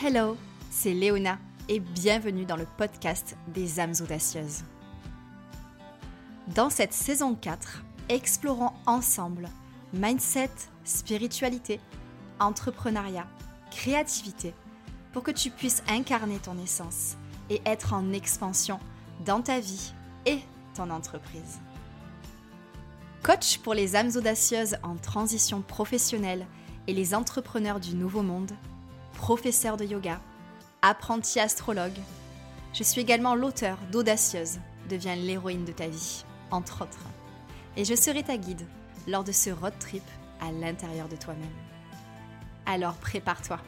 Hello, c'est Léona et bienvenue dans le podcast des âmes audacieuses. Dans cette saison 4, explorons ensemble mindset, spiritualité, entrepreneuriat, créativité, pour que tu puisses incarner ton essence et être en expansion dans ta vie et ton entreprise. Coach pour les âmes audacieuses en transition professionnelle et les entrepreneurs du nouveau monde, professeur de yoga, apprenti astrologue. Je suis également l'auteur d'Audacieuse, deviens l'héroïne de ta vie, entre autres. Et je serai ta guide lors de ce road trip à l'intérieur de toi-même. Alors prépare-toi,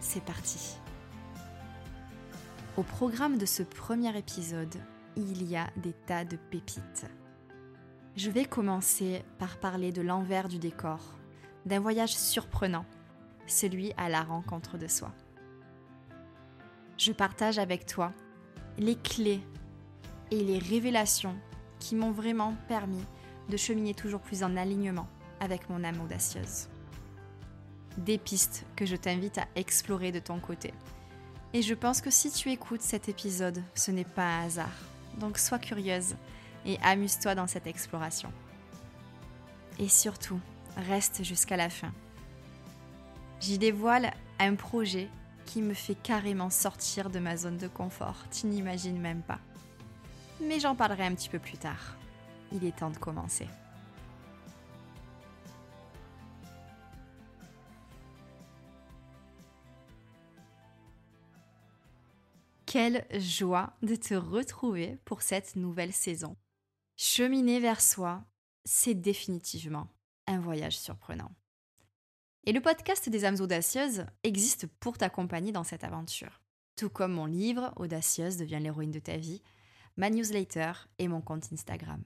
c'est parti. Au programme de ce premier épisode, il y a des tas de pépites. Je vais commencer par parler de l'envers du décor, d'un voyage surprenant celui à la rencontre de soi. Je partage avec toi les clés et les révélations qui m'ont vraiment permis de cheminer toujours plus en alignement avec mon âme audacieuse. Des pistes que je t'invite à explorer de ton côté. Et je pense que si tu écoutes cet épisode, ce n'est pas un hasard. Donc sois curieuse et amuse-toi dans cette exploration. Et surtout, reste jusqu'à la fin j'y dévoile un projet qui me fait carrément sortir de ma zone de confort. Tu n'imagines même pas. Mais j'en parlerai un petit peu plus tard. Il est temps de commencer. Quelle joie de te retrouver pour cette nouvelle saison. Cheminer vers soi, c'est définitivement un voyage surprenant. Et le podcast des âmes audacieuses existe pour t'accompagner dans cette aventure. Tout comme mon livre Audacieuse devient l'héroïne de ta vie, ma newsletter et mon compte Instagram.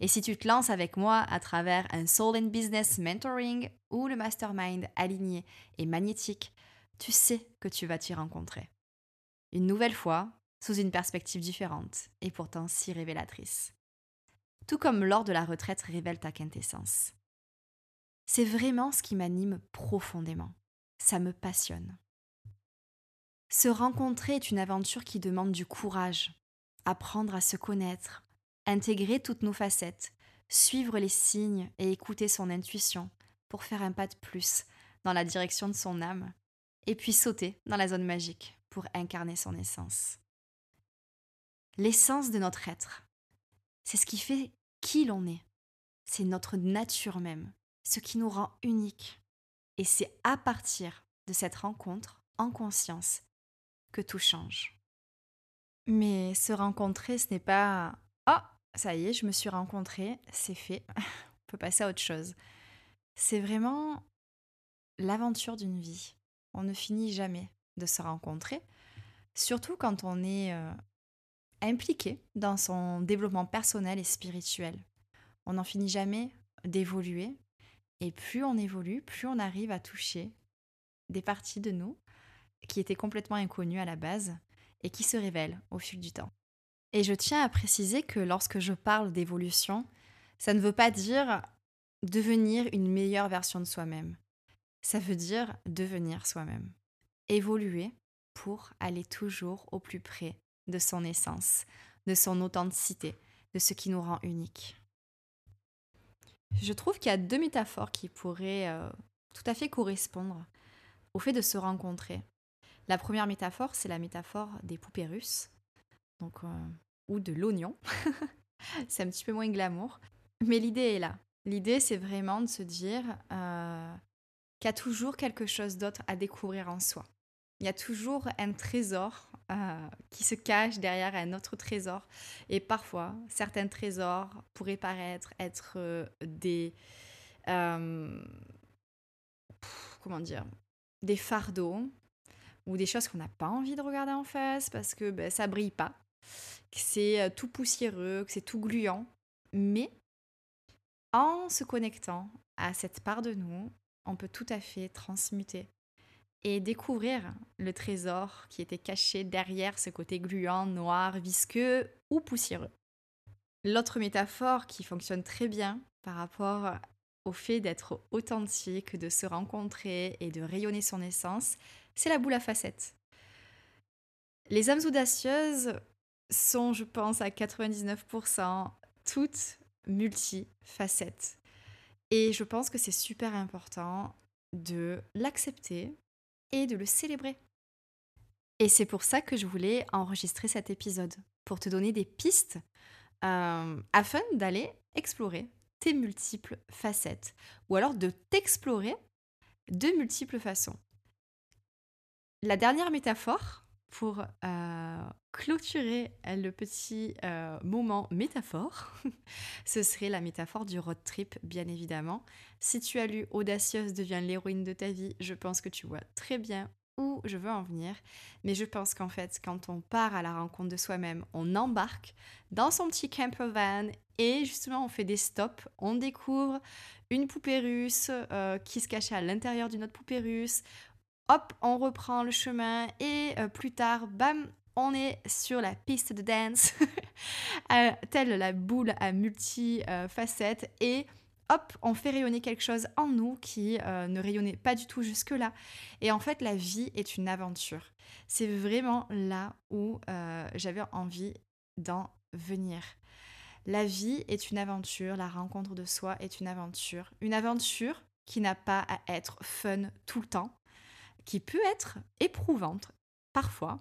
Et si tu te lances avec moi à travers un Soul and Business Mentoring ou le Mastermind aligné et magnétique, tu sais que tu vas t'y rencontrer. Une nouvelle fois, sous une perspective différente et pourtant si révélatrice. Tout comme lors de la retraite révèle ta quintessence. C'est vraiment ce qui m'anime profondément. Ça me passionne. Se rencontrer est une aventure qui demande du courage, apprendre à se connaître, intégrer toutes nos facettes, suivre les signes et écouter son intuition pour faire un pas de plus dans la direction de son âme, et puis sauter dans la zone magique pour incarner son essence. L'essence de notre être, c'est ce qui fait qui l'on est, c'est notre nature même, ce qui nous rend uniques. Et c'est à partir de cette rencontre en conscience que tout change. Mais se rencontrer, ce n'est pas Oh, ça y est, je me suis rencontrée, c'est fait, on peut passer à autre chose. C'est vraiment l'aventure d'une vie. On ne finit jamais de se rencontrer, surtout quand on est euh, impliqué dans son développement personnel et spirituel. On n'en finit jamais d'évoluer, et plus on évolue, plus on arrive à toucher des parties de nous qui étaient complètement inconnues à la base et qui se révèlent au fil du temps. Et je tiens à préciser que lorsque je parle d'évolution, ça ne veut pas dire devenir une meilleure version de soi-même. Ça veut dire devenir soi-même. Évoluer pour aller toujours au plus près de son essence, de son authenticité, de ce qui nous rend unique. Je trouve qu'il y a deux métaphores qui pourraient euh, tout à fait correspondre au fait de se rencontrer. La première métaphore, c'est la métaphore des poupées russes, euh, ou de l'oignon. c'est un petit peu moins glamour. Mais l'idée est là. L'idée, c'est vraiment de se dire euh, qu'il y a toujours quelque chose d'autre à découvrir en soi. Il y a toujours un trésor euh, qui se cache derrière un autre trésor. Et parfois, certains trésors pourraient paraître être euh, des... Euh, comment dire Des fardeaux ou des choses qu'on n'a pas envie de regarder en face parce que ben, ça brille pas, que c'est tout poussiéreux, que c'est tout gluant. Mais en se connectant à cette part de nous, on peut tout à fait transmuter et découvrir le trésor qui était caché derrière ce côté gluant, noir, visqueux ou poussiéreux. L'autre métaphore qui fonctionne très bien par rapport au fait d'être authentique, de se rencontrer et de rayonner son essence, c'est la boule à facettes. Les âmes audacieuses sont, je pense, à 99% toutes multifacettes. Et je pense que c'est super important de l'accepter et de le célébrer. Et c'est pour ça que je voulais enregistrer cet épisode, pour te donner des pistes euh, afin d'aller explorer tes multiples facettes, ou alors de t'explorer de multiples façons. La dernière métaphore pour euh, clôturer le petit euh, moment métaphore, ce serait la métaphore du road trip, bien évidemment. Si tu as lu Audacieuse devient l'héroïne de ta vie, je pense que tu vois très bien où je veux en venir. Mais je pense qu'en fait, quand on part à la rencontre de soi-même, on embarque dans son petit camper van et justement on fait des stops, on découvre une poupée russe euh, qui se cachait à l'intérieur d'une autre poupée russe, hop, on reprend le chemin et euh, plus tard, bam, on est sur la piste de dance, euh, telle la boule à multi-facettes euh, et hop, on fait rayonner quelque chose en nous qui ne rayonnait pas du tout jusque-là. Et en fait, la vie est une aventure. C'est vraiment là où j'avais envie d'en venir. La vie est une aventure, la rencontre de soi est une aventure. Une aventure qui n'a pas à être fun tout le temps, qui peut être éprouvante parfois,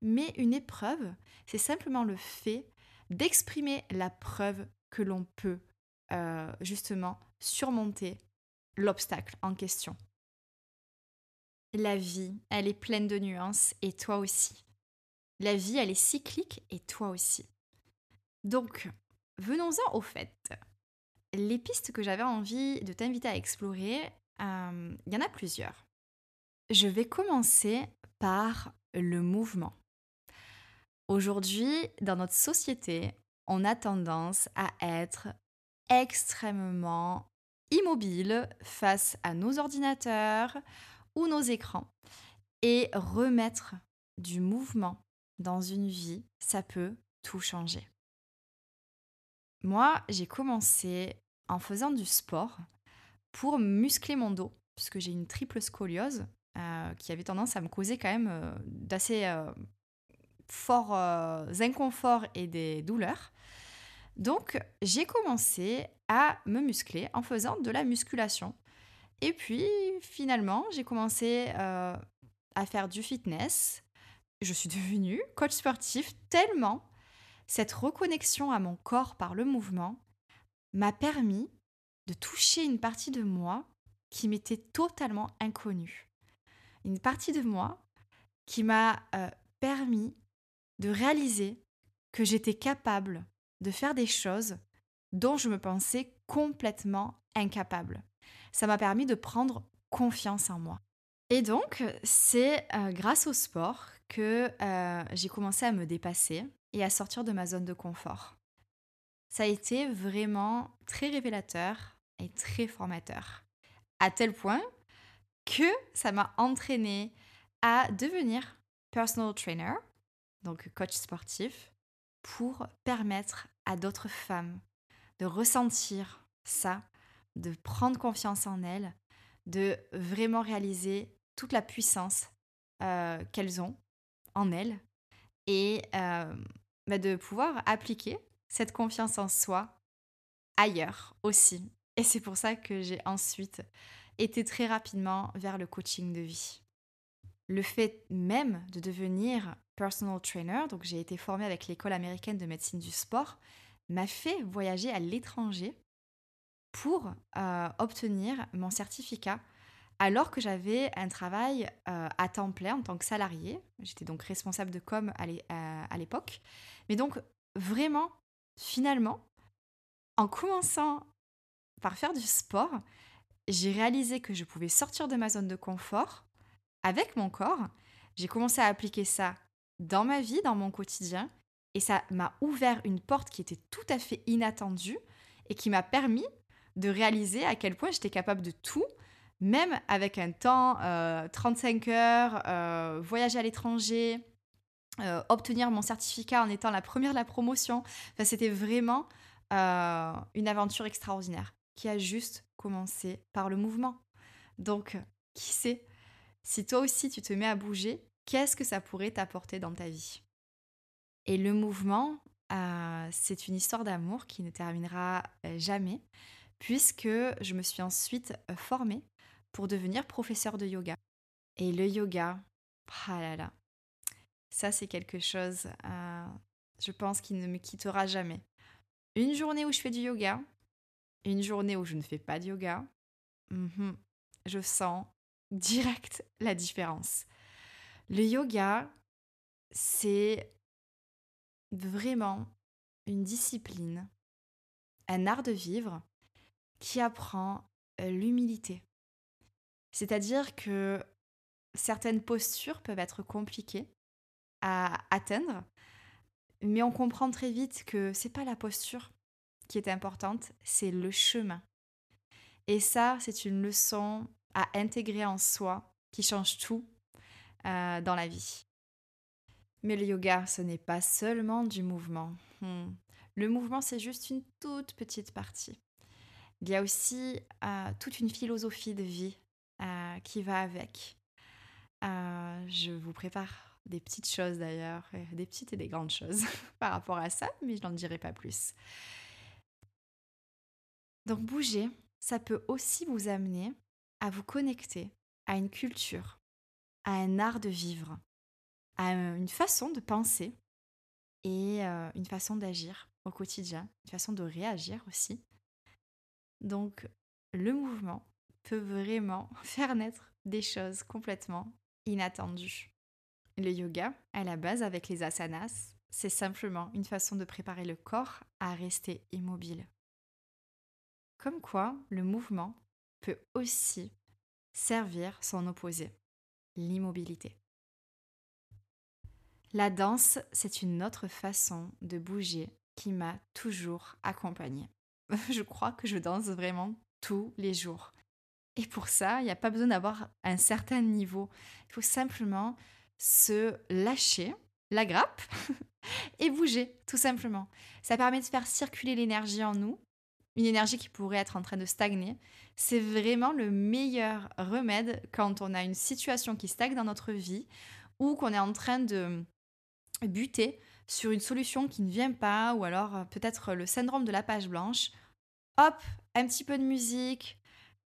mais une épreuve, c'est simplement le fait d'exprimer la preuve que l'on peut euh, justement surmonter l'obstacle en question. La vie, elle est pleine de nuances et toi aussi. La vie, elle est cyclique et toi aussi. Donc, venons-en au fait. Les pistes que j'avais envie de t'inviter à explorer, euh, il y en a plusieurs. Je vais commencer par le mouvement. Aujourd'hui, dans notre société, on a tendance à être extrêmement immobile face à nos ordinateurs ou nos écrans. Et remettre du mouvement dans une vie, ça peut tout changer. Moi, j'ai commencé en faisant du sport pour muscler mon dos, puisque j'ai une triple scoliose qui avait tendance à me causer quand même euh, d'assez euh, forts inconforts et des douleurs. Donc j'ai commencé à me muscler en faisant de la musculation. Et puis finalement, j'ai commencé à faire du fitness. Je suis devenue coach sportif tellement cette reconnexion à mon corps par le mouvement m'a permis de toucher une partie de moi qui m'était totalement inconnue une partie de moi qui m'a euh, permis de réaliser que j'étais capable de faire des choses dont je me pensais complètement incapable. Ça m'a permis de prendre confiance en moi. Et donc, c'est euh, grâce au sport que euh, j'ai commencé à me dépasser et à sortir de ma zone de confort. Ça a été vraiment très révélateur et très formateur. À tel point que ça m'a entraîné à devenir personal trainer, donc coach sportif, pour permettre à d'autres femmes de ressentir ça, de prendre confiance en elles, de vraiment réaliser toute la puissance euh, qu'elles ont en elles et euh, bah, de pouvoir appliquer cette confiance en soi ailleurs aussi. Et c'est pour ça que j'ai ensuite était très rapidement vers le coaching de vie. Le fait même de devenir personal trainer, donc j'ai été formée avec l'école américaine de médecine du sport, m'a fait voyager à l'étranger pour euh, obtenir mon certificat alors que j'avais un travail euh, à temps plein en tant que salarié. J'étais donc responsable de com à l'époque. Mais donc vraiment, finalement, en commençant par faire du sport, j'ai réalisé que je pouvais sortir de ma zone de confort avec mon corps. J'ai commencé à appliquer ça dans ma vie, dans mon quotidien, et ça m'a ouvert une porte qui était tout à fait inattendue et qui m'a permis de réaliser à quel point j'étais capable de tout, même avec un temps, 35 euh, heures, euh, voyager à l'étranger, euh, obtenir mon certificat en étant la première de la promotion. C'était vraiment une aventure extraordinaire qui a juste commencer par le mouvement. Donc, qui sait, si toi aussi tu te mets à bouger, qu'est-ce que ça pourrait t'apporter dans ta vie? Et le mouvement, euh, c'est une histoire d'amour qui ne terminera euh, jamais, puisque je me suis ensuite euh, formée pour devenir professeur de yoga. Et le yoga, ah là là, ça c'est quelque chose, je pense, qui ne me quittera jamais. Une journée où je fais du yoga, une journée où je ne fais pas de yoga, mhm, je sens direct la différence. Le yoga, c'est vraiment une discipline, un art de vivre qui apprend euh, l'humilité. C'est-à-dire que certaines postures peuvent être compliquées à atteindre, mais on comprend très vite que c'est pas la posture qui est importante, c'est le chemin. Et ça, c'est une leçon à intégrer en soi qui change tout euh, dans la vie. Mais le yoga, ce n'est pas seulement du mouvement. Hmm. Le mouvement, c'est juste une toute petite partie. Il y a aussi euh, toute une philosophie de vie euh, qui va avec. je vous prépare des petites choses d'ailleurs, des petites et des grandes choses par rapport à ça, mais je n'en dirai pas plus. Donc bouger, ça peut aussi vous amener à vous connecter à une culture, à un art de vivre, à une façon de penser et euh, une façon d'agir au quotidien, une façon de réagir aussi. Donc le mouvement peut vraiment faire naître des choses complètement inattendues. Le yoga, à la base avec les asanas, c'est simplement une façon de préparer le corps à rester immobile. Comme quoi, le mouvement peut aussi servir son opposé, l'immobilité. La danse, c'est une autre façon de bouger qui m'a toujours accompagnée. je crois que je danse vraiment tous les jours. Et pour ça, il n'y a pas besoin d'avoir un certain niveau. Il faut simplement se lâcher la grappe et bouger, tout simplement. Ça permet de faire circuler l'énergie en nous une énergie qui pourrait être en train de stagner. C'est vraiment le meilleur remède quand on a une situation qui stagne dans notre vie ou qu'on est en train de buter sur une solution qui ne vient pas ou alors euh, peut-être le syndrome de la page blanche. Hop, un petit peu de musique,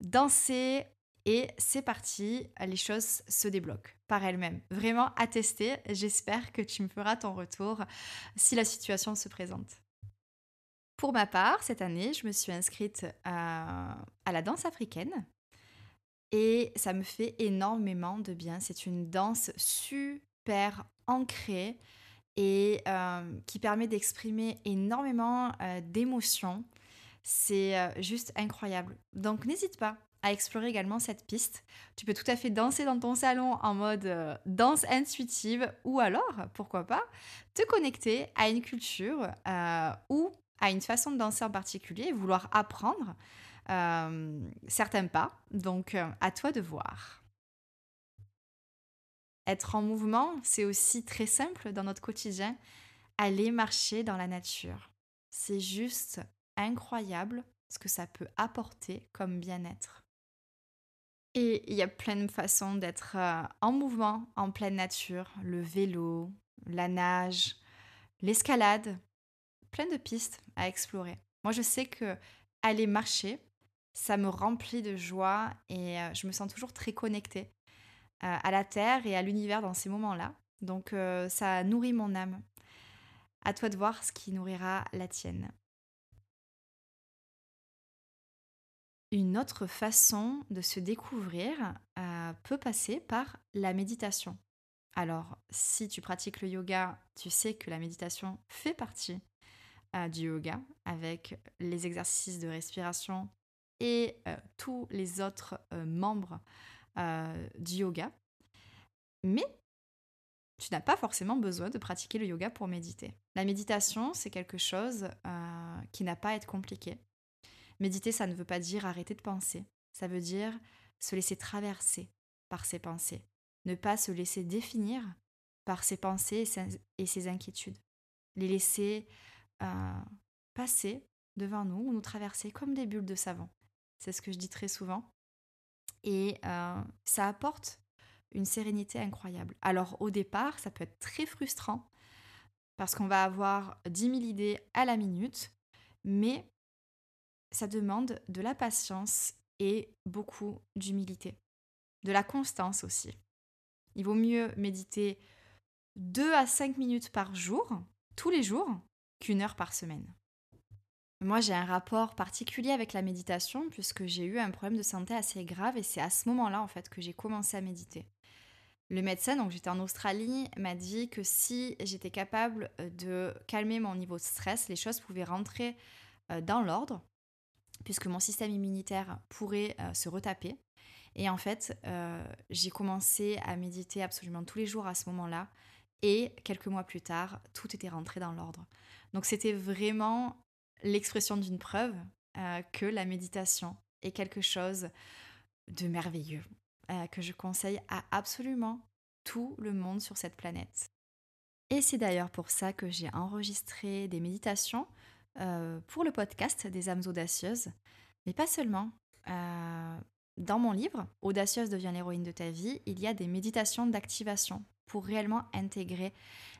danser et c'est parti, les choses se débloquent par elles-mêmes. Vraiment à tester, j'espère que tu me feras ton retour si la situation se présente. Pour ma part, cette année, je me suis inscrite à, la danse africaine et ça me fait énormément de bien. C'est une danse super ancrée et euh, qui permet d'exprimer énormément euh, d'émotions. C'est euh, juste incroyable. Donc n'hésite pas à explorer également cette piste. Tu peux tout à fait danser dans ton salon en mode danse intuitive ou alors, pourquoi pas, te connecter à une culture où à une façon de danser en particulier vouloir apprendre euh, certains pas. Donc, euh, à toi de voir. Être en mouvement, c'est aussi très simple dans notre quotidien. Aller marcher dans la nature. C'est juste incroyable ce que ça peut apporter comme bien-être. Et il y a plein de façons d'être euh, en mouvement en pleine nature. Le vélo, la nage, l'escalade, plein de pistes à explorer. Moi, je sais que aller marcher, ça me remplit de joie et euh, je me sens toujours très connectée euh, à la terre et à l'univers dans ces moments-là. Donc, euh, ça nourrit mon âme. À toi de voir ce qui nourrira la tienne. Une autre façon de se découvrir peut passer par la méditation. Alors, si tu pratiques le yoga, tu sais que la méditation fait partie du yoga avec les exercices de respiration et euh, tous les autres euh, membres euh, du yoga. Mais tu n'as pas forcément besoin de pratiquer le yoga pour méditer. La méditation, c'est quelque chose qui n'a pas à être compliqué. Méditer, ça ne veut pas dire arrêter de penser. Ça veut dire se laisser traverser par ses pensées. Ne pas se laisser définir par ses pensées et ses inquiétudes. Les laisser passer devant nous ou nous traverser comme des bulles de savon. c'est ce que je dis très souvent. Et ça apporte une sérénité incroyable. Alors au départ, ça peut être très frustrant parce qu'on va avoir 10 000 idées à la minute, mais ça demande de la patience et beaucoup d'humilité, de la constance aussi. Il vaut mieux méditer 2 à 5 minutes par jour, tous les jours, qu'une heure par semaine. Moi, j'ai un rapport particulier avec la méditation puisque j'ai eu un problème de santé assez grave et c'est à ce moment-là en fait que j'ai commencé à méditer. Le médecin, donc j'étais en Australie, m'a dit que si j'étais capable euh, de calmer mon niveau de stress, les choses pouvaient rentrer euh, dans l'ordre, puisque mon système immunitaire pourrait euh, se retaper. Et en fait, j'ai commencé à méditer absolument tous les jours à ce moment-là. Et quelques mois plus tard, tout était rentré dans l'ordre. Donc c'était vraiment l'expression d'une preuve que la méditation est quelque chose de merveilleux. Euh, que je conseille à absolument tout le monde sur cette planète. Et c'est d'ailleurs pour ça que j'ai enregistré des méditations euh, pour le podcast des âmes audacieuses, mais pas seulement. Euh, dans mon livre, Audacieuse devient l'héroïne de ta vie, il y a des méditations d'activation pour réellement intégrer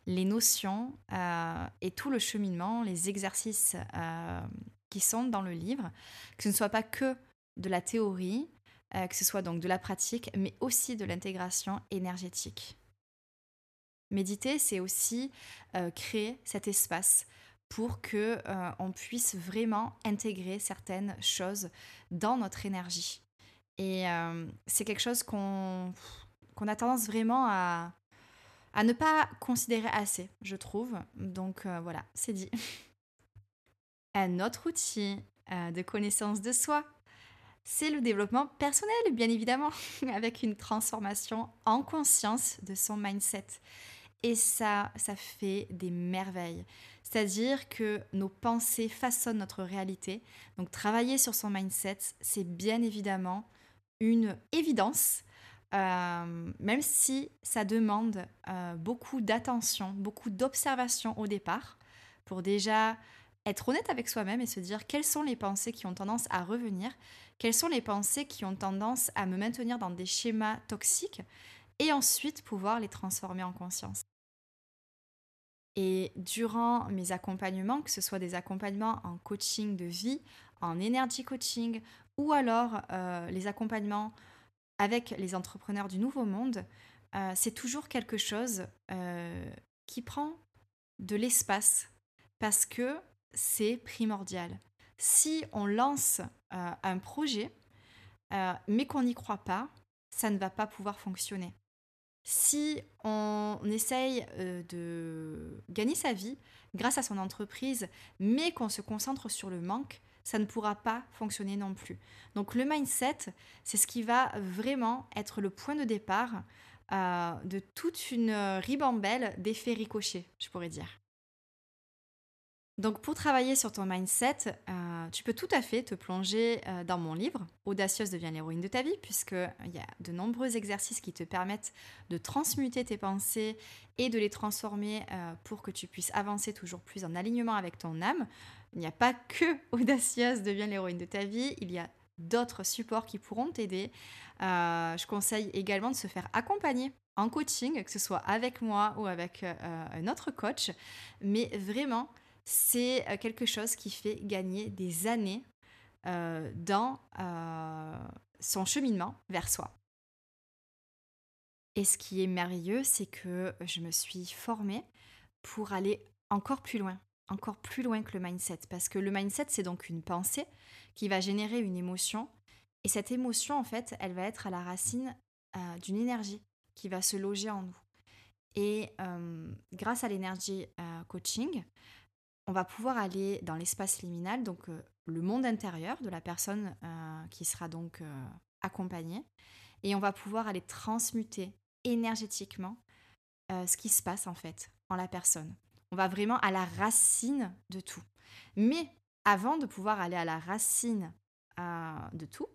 les notions et tout le cheminement, les exercices qui sont dans le livre, que ce ne soit pas que de la théorie, euh, que ce soit donc de la pratique, mais aussi de l'intégration énergétique. Méditer, c'est aussi euh, créer cet espace pour que euh, on puisse vraiment intégrer certaines choses dans notre énergie. Et c'est quelque chose qu'on qu'on a tendance vraiment à, à ne pas considérer assez, je trouve. Donc voilà, c'est dit. Un autre outil de connaissance de soi c'est le développement personnel, bien évidemment, avec une transformation en conscience de son mindset. Et ça, ça fait des merveilles. C'est-à-dire que nos pensées façonnent notre réalité. Donc travailler sur son mindset, c'est bien évidemment une évidence, euh, même si ça demande euh, beaucoup d'attention, beaucoup d'observation au départ, pour déjà être honnête avec soi-même et se dire quelles sont les pensées qui ont tendance à revenir, quelles sont les pensées qui ont tendance à me maintenir dans des schémas toxiques et ensuite pouvoir les transformer en conscience. Et durant mes accompagnements, que ce soit des accompagnements en coaching de vie, en énergie coaching ou alors euh, les accompagnements avec les entrepreneurs du nouveau monde, euh, c'est toujours quelque chose euh, qui prend de l'espace parce que c'est primordial si on lance euh, un projet, mais qu'on n'y croit pas, ça ne va pas pouvoir fonctionner. Si on essaye de gagner sa vie grâce à son entreprise, mais qu'on se concentre sur le manque, ça ne pourra pas fonctionner non plus. Donc le mindset, c'est ce qui va vraiment être le point de départ de toute une ribambelle d'effets ricochets, je pourrais dire. Donc pour travailler sur ton mindset, euh, tu peux tout à fait te plonger euh, dans mon livre Audacieuse devient l'héroïne de ta vie, puisqu'il y a de nombreux exercices qui te permettent de transmuter tes pensées et de les transformer euh, pour que tu puisses avancer toujours plus en alignement avec ton âme. Il n'y a pas que Audacieuse devient l'héroïne de ta vie, il y a d'autres supports qui pourront t'aider. je conseille également de se faire accompagner en coaching, que ce soit avec moi ou avec un autre coach, mais vraiment c'est euh, quelque chose qui fait gagner des années euh, dans euh, son cheminement vers soi. Et ce qui est merveilleux, c'est que je me suis formée pour aller encore plus loin, encore plus loin que le mindset. Parce que le mindset, c'est donc une pensée qui va générer une émotion. Et cette émotion, en fait, elle va être à la racine d'une énergie qui va se loger en nous. Et grâce à l'énergie coaching, on va pouvoir aller dans l'espace liminal, donc euh, le monde intérieur de la personne euh, qui sera donc euh, accompagnée, et on va pouvoir aller transmuter énergétiquement ce qui se passe en fait en la personne. On va vraiment à la racine de tout. Mais avant de pouvoir aller à la racine de tout,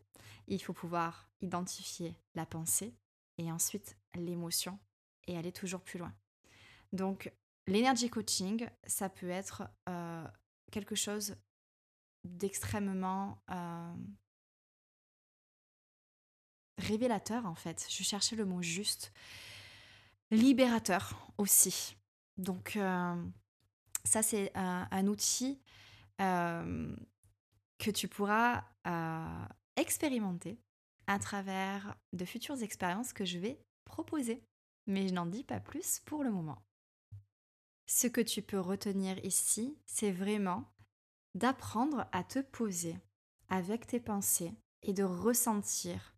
il faut pouvoir identifier la pensée et ensuite l'émotion et aller toujours plus loin. Donc L'énergie coaching, ça peut être euh, quelque chose d'extrêmement euh, révélateur en fait. Je cherchais le mot juste. Libérateur aussi. Donc euh, ça c'est un, outil que tu pourras expérimenter à travers de futures expériences que je vais proposer. Mais je n'en dis pas plus pour le moment. Ce que tu peux retenir ici, c'est vraiment d'apprendre à te poser avec tes pensées et de ressentir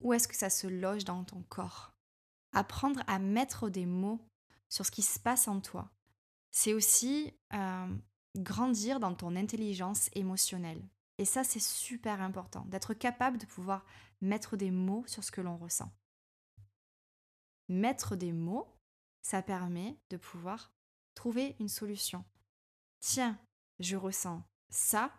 où est-ce que ça se loge dans ton corps. Apprendre à mettre des mots sur ce qui se passe en toi. C'est aussi euh, grandir dans ton intelligence émotionnelle. Et ça, c'est super important, d'être capable de pouvoir mettre des mots sur ce que l'on ressent. Mettre des mots, ça permet de pouvoir trouver une solution. Tiens, je ressens ça,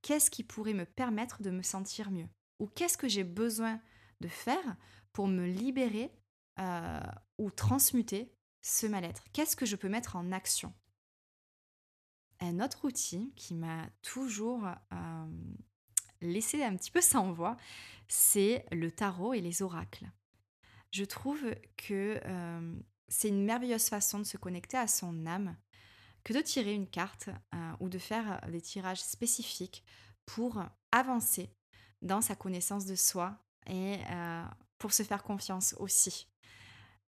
qu'est-ce qui pourrait me permettre de me sentir mieux? Ou qu'est-ce que j'ai besoin de faire pour me libérer euh, ou transmuter ce mal-être? Qu'est-ce que je peux mettre en action? Un autre outil qui m'a toujours euh, laissé un petit peu sans voix, c'est le tarot et les oracles. Je trouve que euh, c'est une merveilleuse façon de se connecter à son âme que de tirer une carte euh, ou de faire des tirages spécifiques pour avancer dans sa connaissance de soi et euh, pour se faire confiance aussi.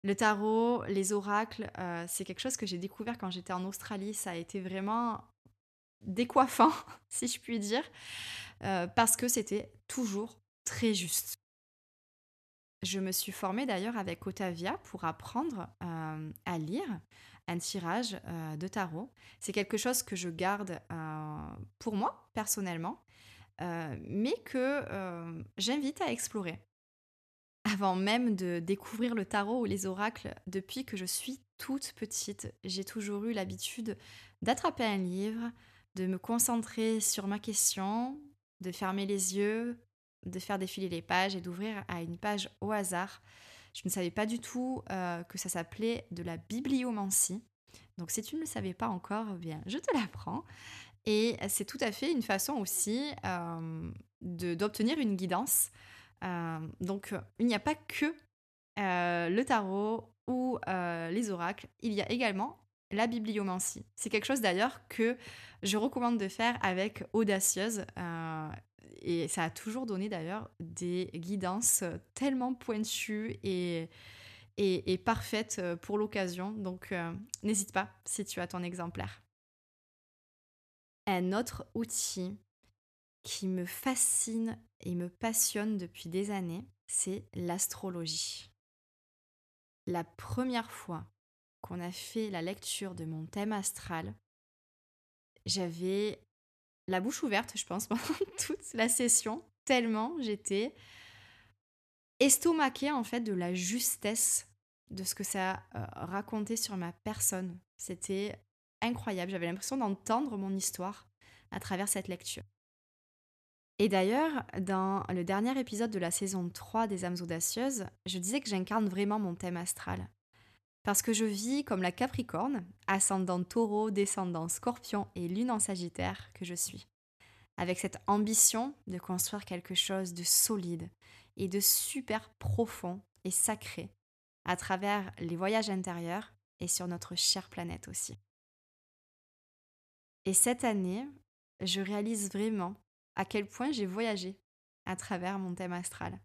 Le tarot, les oracles, euh, c'est quelque chose que j'ai découvert quand j'étais en Australie. Ça a été vraiment décoiffant, si je puis dire, parce que c'était toujours très juste. Je me suis formée d'ailleurs avec Otavia pour apprendre euh, à lire un tirage euh, de tarot. C'est quelque chose que je garde euh, pour moi personnellement, mais que j'invite à explorer. Avant même de découvrir le tarot ou les oracles, depuis que je suis toute petite, j'ai toujours eu l'habitude d'attraper un livre, de me concentrer sur ma question, de fermer les yeux, de faire défiler les pages et d'ouvrir à une page au hasard. Je ne savais pas du tout euh, que ça s'appelait de la bibliomancie. Donc si tu ne le savais pas encore, eh bien je te l'apprends. Et c'est tout à fait une façon aussi euh, d'obtenir une guidance. Euh, donc il n'y a pas que le tarot ou les oracles, il y a également la bibliomancie. C'est quelque chose d'ailleurs que je recommande de faire avec Audacieuse. Et ça a toujours donné d'ailleurs des guidances tellement pointues et, et, parfaites pour l'occasion. Donc euh, n'hésite pas si tu as ton exemplaire. Un autre outil qui me fascine et me passionne depuis des années, c'est l'astrologie. La première fois qu'on a fait la lecture de mon thème astral, j'avais la bouche ouverte, je pense, pendant toute la session, tellement j'étais estomaquée en fait de la justesse de ce que ça euh, racontait sur ma personne. C'était incroyable, j'avais l'impression d'entendre mon histoire à travers cette lecture. Et d'ailleurs, dans le dernier épisode de la saison 3 des âmes audacieuses, je disais que j'incarne vraiment mon thème astral. Parce que je vis comme la Capricorne, ascendant taureau, descendant scorpion et lune en sagittaire que je suis. Avec cette ambition de construire quelque chose de solide et de super profond et sacré à travers les voyages intérieurs et sur notre chère planète aussi. Et cette année, je réalise vraiment à quel point j'ai voyagé à travers mon thème astral.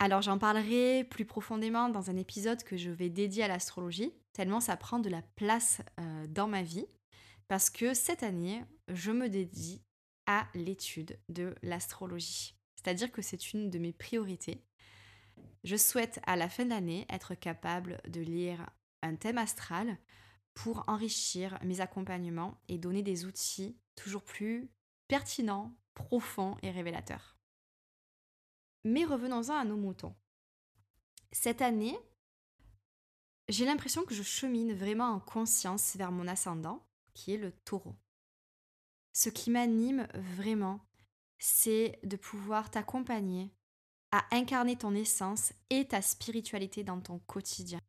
Alors j'en parlerai plus profondément dans un épisode que je vais dédier à l'astrologie, tellement ça prend de la place euh, dans ma vie, parce que cette année, je me dédie à l'étude de l'astrologie. C'est-à-dire que c'est une de mes priorités. Je souhaite à la fin de l'année être capable de lire un thème astral pour enrichir mes accompagnements et donner des outils toujours plus pertinents, profonds et révélateurs. Mais revenons-en à nos moutons. Cette année, j'ai l'impression que je chemine vraiment en conscience vers mon ascendant, qui est le taureau. Ce qui m'anime vraiment, c'est de pouvoir t'accompagner à incarner ton essence et ta spiritualité dans ton quotidien.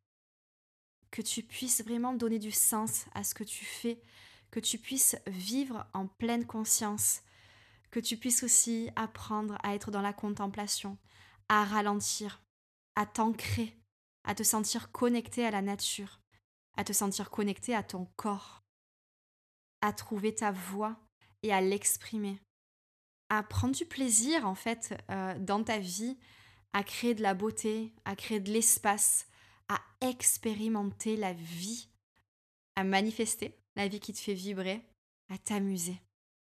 Que tu puisses vraiment donner du sens à ce que tu fais, que tu puisses vivre en pleine conscience, que tu puisses aussi apprendre à être dans la contemplation, à ralentir, à t'ancrer, à te sentir connecté à la nature, à te sentir connecté à ton corps, à trouver ta voix et à l'exprimer, à prendre du plaisir en fait euh, dans ta vie, à créer de la beauté, à créer de l'espace, à expérimenter la vie, à manifester la vie qui te fait vibrer, à t'amuser.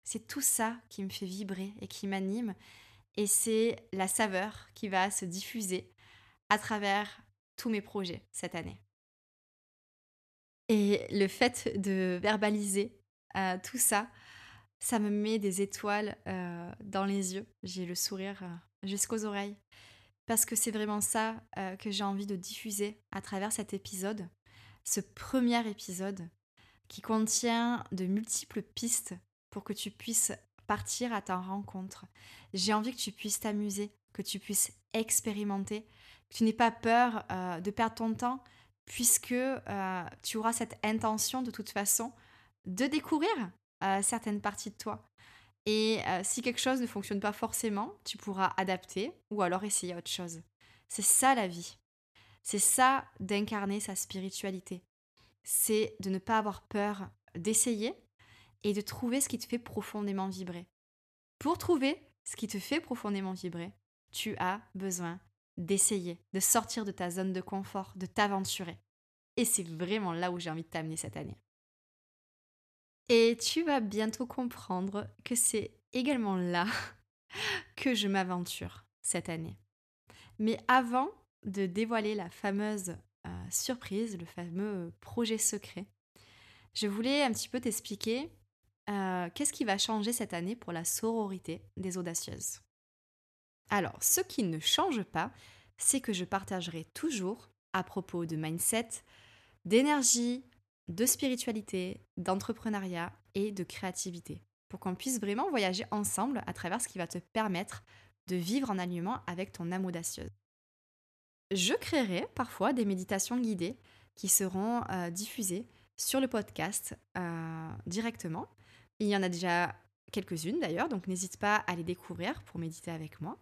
C'est tout ça qui me fait vibrer et qui m'anime. Et c'est la saveur qui va se diffuser à travers tous mes projets cette année. Et le fait de verbaliser euh, tout ça, ça me met des étoiles euh, dans les yeux. J'ai le sourire euh, jusqu'aux oreilles. Parce que c'est vraiment ça que j'ai envie de diffuser à travers cet épisode. Ce premier épisode qui contient de multiples pistes pour que tu puisses partir à ta rencontre. J'ai envie que tu puisses t'amuser, que tu puisses expérimenter, que tu n'aies pas peur euh, de perdre ton temps, puisque euh, tu auras cette intention de toute façon de découvrir euh, certaines parties de toi. Et si quelque chose ne fonctionne pas forcément, tu pourras adapter ou alors essayer autre chose. C'est ça la vie. C'est ça d'incarner sa spiritualité c'est de ne pas avoir peur d'essayer et de trouver ce qui te fait profondément vibrer. Pour trouver ce qui te fait profondément vibrer, tu as besoin d'essayer, de sortir de ta zone de confort, de t'aventurer. Et c'est vraiment là où j'ai envie de t'amener cette année. Et tu vas bientôt comprendre que c'est également là que je m'aventure cette année. Mais avant de dévoiler la fameuse surprise, le fameux projet secret, je voulais un petit peu t'expliquer euh, qu'est-ce qui va changer cette année pour la sororité des audacieuses? Alors, ce qui ne change pas, c'est que je partagerai toujours à propos de mindset, d'énergie, de spiritualité, d'entrepreneuriat et de créativité, pour qu'on puisse vraiment voyager ensemble à travers ce qui va te permettre de vivre en alignement avec ton âme audacieuse. Je créerai parfois des méditations guidées qui seront euh, diffusées sur le podcast euh, directement. Il y en a déjà quelques-unes d'ailleurs, donc n'hésite pas à les découvrir pour méditer avec moi.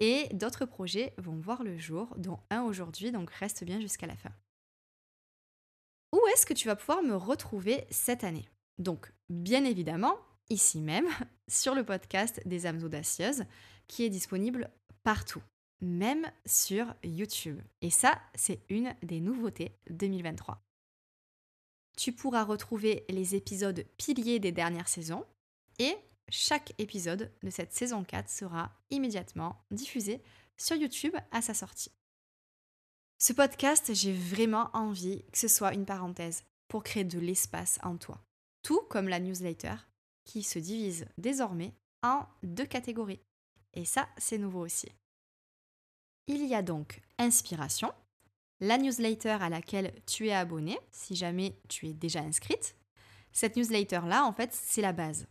Et d'autres projets vont voir le jour, dont un aujourd'hui, donc reste bien jusqu'à la fin. Où est-ce que tu vas pouvoir me retrouver cette année? Donc, bien évidemment, ici même, sur le podcast des âmes audacieuses, qui est disponible partout même sur YouTube. Et ça, c'est une des nouveautés 2023. Tu pourras retrouver les épisodes piliers des dernières saisons et chaque épisode de cette saison 4 sera immédiatement diffusé sur YouTube à sa sortie. Ce podcast, j'ai vraiment envie que ce soit une parenthèse pour créer de l'espace en toi. Tout comme la newsletter qui se divise désormais en deux catégories. Et ça, c'est nouveau aussi. Il y a donc Inspiration, la newsletter à laquelle tu es abonné, si jamais tu es déjà inscrite. Cette newsletter-là, en fait, c'est la base.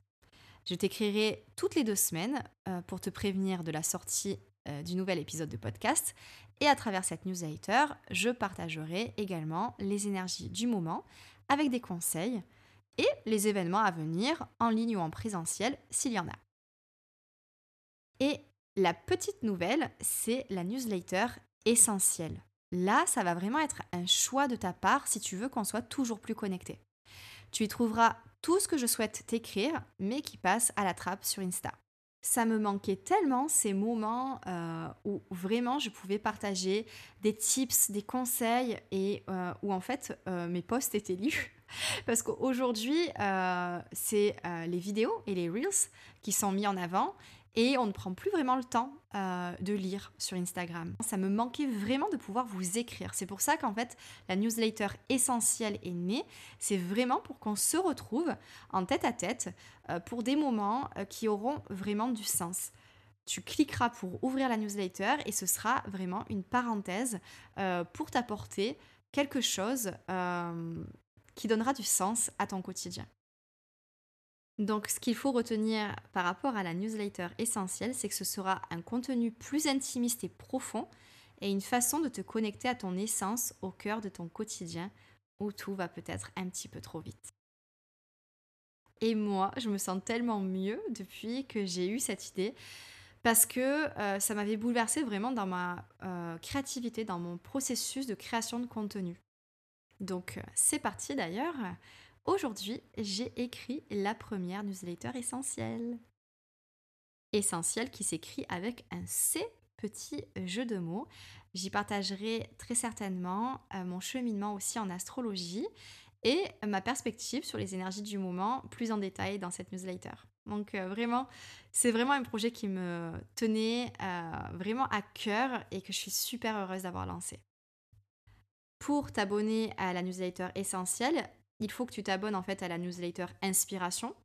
Je t'écrirai toutes les deux semaines euh, pour te prévenir de la sortie euh, du nouvel épisode de podcast. Et à travers cette newsletter, je partagerai également les énergies du moment avec des conseils et les événements à venir en ligne ou en présentiel s'il y en a. Et la petite nouvelle, c'est la newsletter essentielle. Là, ça va vraiment être un choix de ta part si tu veux qu'on soit toujours plus connecté. Tu y trouveras tout ce que je souhaite t'écrire, mais qui passe à la trappe sur Insta. Ça me manquait tellement ces moments euh, où vraiment je pouvais partager des tips, des conseils et euh, où en fait euh, mes posts étaient lus. Parce qu'aujourd'hui, c'est les vidéos et les reels qui sont mis en avant et on ne prend plus vraiment le temps euh, de lire sur Instagram. Ça me manquait vraiment de pouvoir vous écrire. C'est pour ça qu'en fait, la newsletter essentielle est née. C'est vraiment pour qu'on se retrouve en tête à tête euh, pour des moments euh, qui auront vraiment du sens. Tu cliqueras pour ouvrir la newsletter et ce sera vraiment une parenthèse pour t'apporter quelque chose qui donnera du sens à ton quotidien. Donc ce qu'il faut retenir par rapport à la newsletter essentielle, c'est que ce sera un contenu plus intimiste et profond et une façon de te connecter à ton essence au cœur de ton quotidien où tout va peut-être un petit peu trop vite. Et moi, je me sens tellement mieux depuis que j'ai eu cette idée parce que euh, ça m'avait bouleversé vraiment dans ma euh, créativité, dans mon processus de création de contenu. Donc c'est parti d'ailleurs. Aujourd'hui, j'ai écrit la première newsletter essentielle. Essentielle qui s'écrit avec un C petit jeu de mots. J'y partagerai très certainement mon cheminement aussi en astrologie et ma perspective sur les énergies du moment plus en détail dans cette newsletter. Donc euh, vraiment, c'est vraiment un projet qui me tenait euh, vraiment à cœur et que je suis super heureuse d'avoir lancé. Pour t'abonner à la newsletter essentielle, il faut que tu t'abonnes en fait à la newsletter inspiration.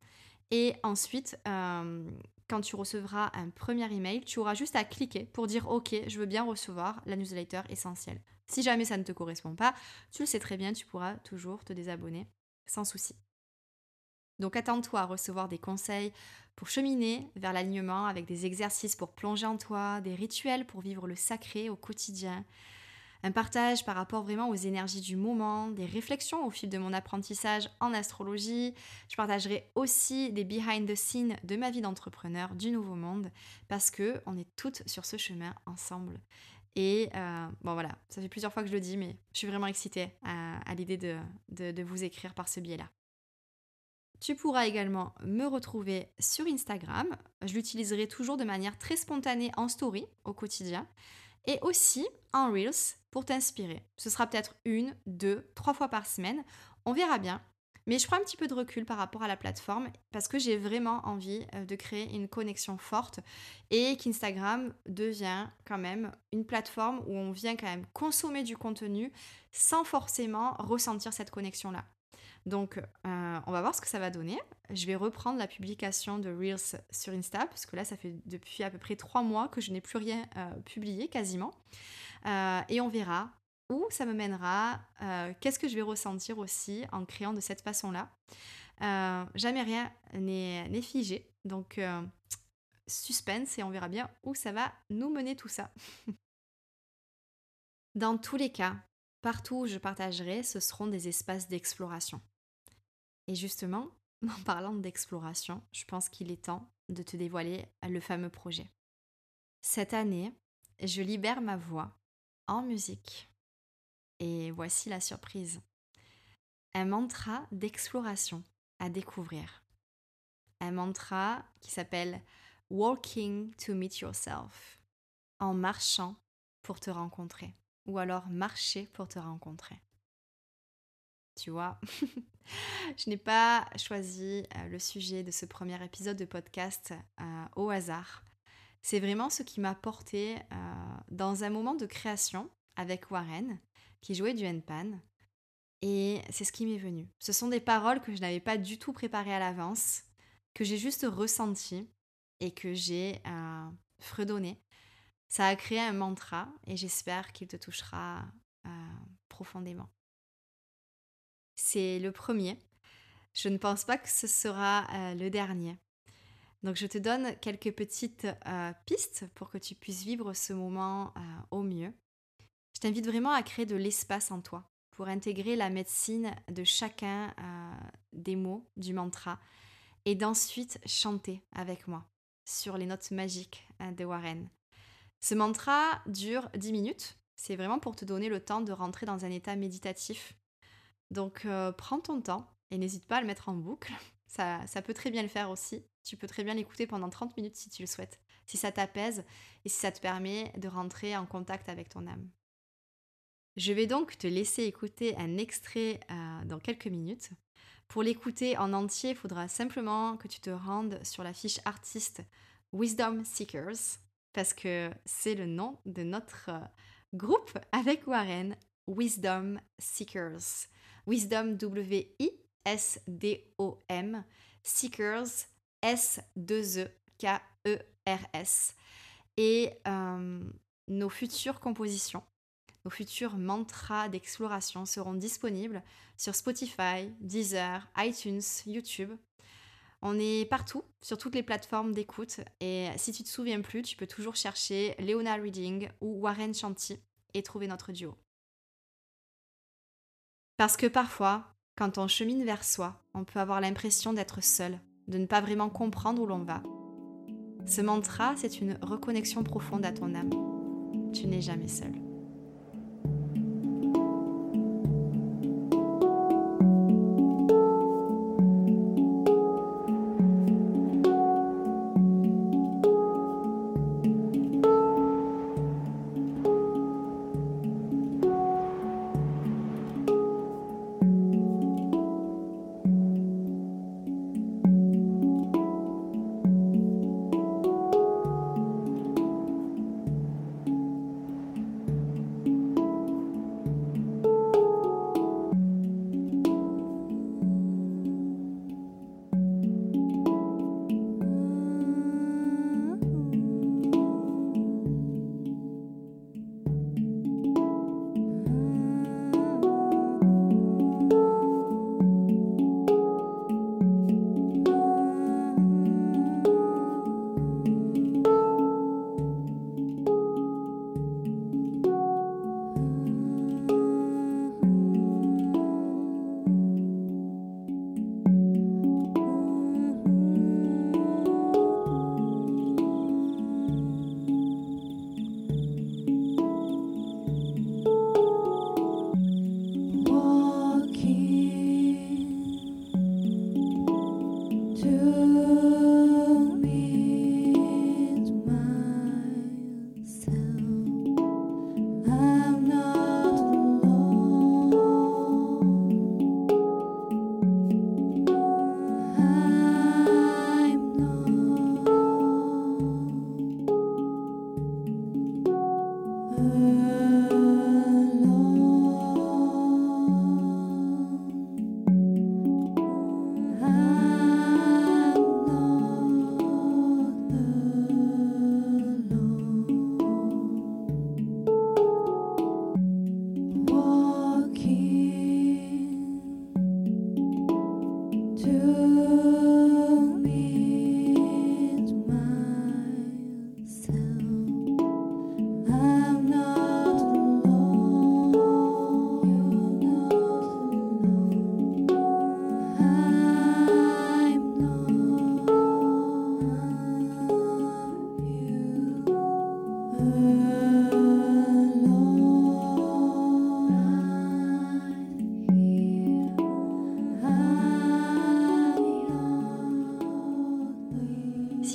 Et ensuite, euh, quand tu recevras un premier email, tu auras juste à cliquer pour dire OK, je veux bien recevoir la newsletter essentielle. Si jamais ça ne te correspond pas, tu le sais très bien, tu pourras toujours te désabonner sans souci. Donc attends-toi à recevoir des conseils pour cheminer vers l'alignement avec des exercices pour plonger en toi, des rituels pour vivre le sacré au quotidien, un partage par rapport vraiment aux énergies du moment, des réflexions au fil de mon apprentissage en astrologie. Je partagerai aussi des behind the scenes de ma vie d'entrepreneur du nouveau monde parce que on est toutes sur ce chemin ensemble. Et euh, bon voilà, ça fait plusieurs fois que je le dis, mais je suis vraiment excitée à, l'idée de vous écrire par ce biais-là. Tu pourras également me retrouver sur Instagram. Je l'utiliserai toujours de manière très spontanée en story au quotidien et aussi en Reels pour t'inspirer. Ce sera peut-être une, deux, trois fois par semaine. On verra bien. Mais je prends un petit peu de recul par rapport à la plateforme parce que j'ai vraiment envie euh, de créer une connexion forte et qu'Instagram devient quand même une plateforme où on vient quand même consommer du contenu sans forcément ressentir cette connexion-là. Donc, euh, on va voir ce que ça va donner. Je vais reprendre la publication de Reels sur Insta, parce que là, ça fait depuis à peu près trois mois que je n'ai plus rien euh, publié quasiment. Euh, et on verra où ça me mènera, qu'est-ce que je vais ressentir aussi en créant de cette façon-là. jamais rien n'est figé, donc suspense et on verra bien où ça va nous mener tout ça. Dans tous les cas, partout où je partagerai, ce seront des espaces d'exploration. Et justement, en parlant d'exploration, je pense qu'il est temps de te dévoiler le fameux projet. Cette année, je libère ma voix en musique. Et voici la surprise. Un mantra d'exploration à découvrir. Un mantra qui s'appelle Walking to Meet Yourself. En marchant pour te rencontrer. Ou alors marcher pour te rencontrer tu vois? je n'ai pas choisi euh, le sujet de ce premier épisode de podcast euh, au hasard. C'est vraiment ce qui m'a porté euh, dans un moment de création avec Warren, qui jouait du handpan. Et c'est ce qui m'est venu. Ce sont des paroles que je n'avais pas du tout préparées à l'avance, que j'ai juste ressenties et que j'ai fredonné. Ça a créé un mantra et j'espère qu'il te touchera profondément. C'est le premier. Je ne pense pas que ce sera euh, le dernier. Donc je te donne quelques petites euh, pistes pour que tu puisses vivre ce moment euh, au mieux. Je t'invite vraiment à créer de l'espace en toi pour intégrer la médecine de chacun des mots du mantra et d'ensuite chanter avec moi sur les notes magiques de Warren. Ce mantra dure 10 minutes. C'est vraiment pour te donner le temps de rentrer dans un état méditatif donc euh, prends ton temps et n'hésite pas à le mettre en boucle. Ça, ça peut très bien le faire aussi. Tu peux très bien l'écouter pendant 30 minutes si tu le souhaites, si ça t'apaise et si ça te permet de rentrer en contact avec ton âme. Je vais donc te laisser écouter un extrait euh, dans quelques minutes. Pour l'écouter en entier, il faudra simplement que tu te rendes sur la fiche artiste Wisdom Seekers, parce que c'est le nom de notre euh, groupe avec Warren, Wisdom Seekers. Wisdom, W-I-S-D-O-M, Seekers, S-2-E-K-E-R-S. Et euh, nos futures compositions, nos futurs mantras d'exploration seront disponibles sur Spotify, Deezer, iTunes, YouTube. On est partout, sur toutes les plateformes d'écoute. Et si tu te souviens plus, tu peux toujours chercher Leona Reading ou Warren Chanty et trouver notre duo. Parce que parfois, quand on chemine vers soi, on peut avoir l'impression d'être seul, de ne pas vraiment comprendre où l'on va. Ce mantra, c'est une reconnexion profonde à ton âme. Tu n'es jamais seul.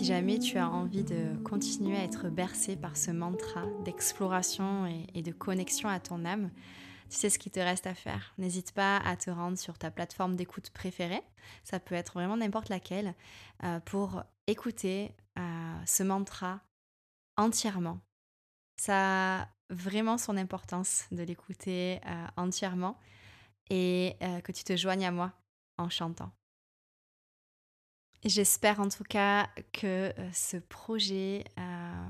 Tu as envie de continuer à être bercé par ce mantra d'exploration et, de connexion à ton âme, tu sais ce qu'il te reste à faire. N'hésite pas à te rendre sur ta plateforme d'écoute préférée, ça peut être vraiment n'importe laquelle, euh, pour écouter euh, ce mantra entièrement. Ça a vraiment son importance de l'écouter euh, entièrement et que tu te joignes à moi en chantant. J'espère en tout cas que euh, ce projet euh,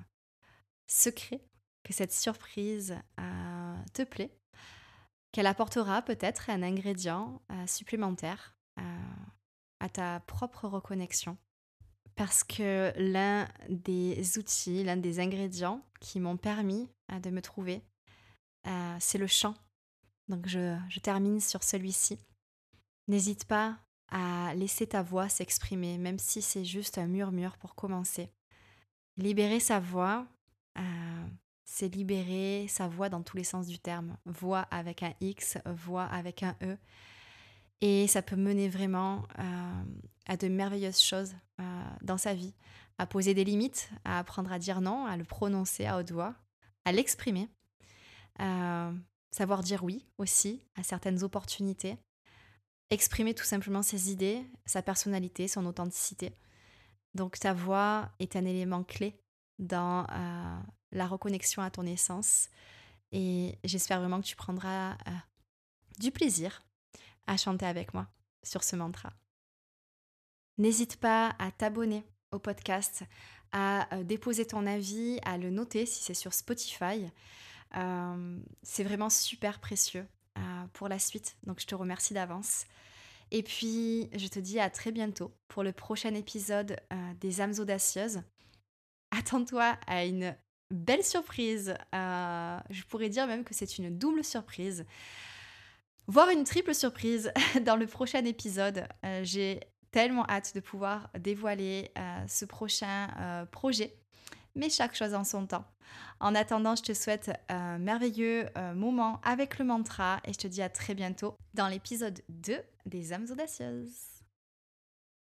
secret, que cette surprise euh, te plaît, qu'elle apportera peut-être un ingrédient supplémentaire à ta propre reconnexion. Parce que l'un des outils, l'un des ingrédients qui m'ont permis de me trouver, c'est le chant. Donc je, je termine sur celui-ci. N'hésite pas à laisser ta voix s'exprimer, même si c'est juste un murmure pour commencer. Libérer sa voix, euh, c'est libérer sa voix dans tous les sens du terme. Voix avec un X, voix avec un E. Et ça peut mener vraiment euh, à de merveilleuses choses euh, dans sa vie. À poser des limites, à apprendre à dire non, à le prononcer à haute voix, à l'exprimer. savoir dire oui aussi à certaines opportunités exprimer tout simplement ses idées, sa personnalité, son authenticité. Donc ta voix est un élément clé dans euh, la reconnexion à ton essence et j'espère vraiment que tu prendras euh, du plaisir à chanter avec moi sur ce mantra. N'hésite pas à t'abonner au podcast, à euh, déposer ton avis, à le noter si c'est sur Spotify. c'est vraiment super précieux pour la suite. Donc je te remercie d'avance. Et puis, je te dis à très bientôt pour le prochain épisode euh, des âmes audacieuses. Attends-toi à une belle surprise. Euh, je pourrais dire même que c'est une double surprise. Voire une triple surprise dans le prochain épisode. Euh, j'ai tellement hâte de pouvoir dévoiler ce prochain projet. Mais chaque chose en son temps. En attendant, je te souhaite un merveilleux euh, moment avec le mantra et je te dis à très bientôt dans l'épisode 2 des âmes audacieuses.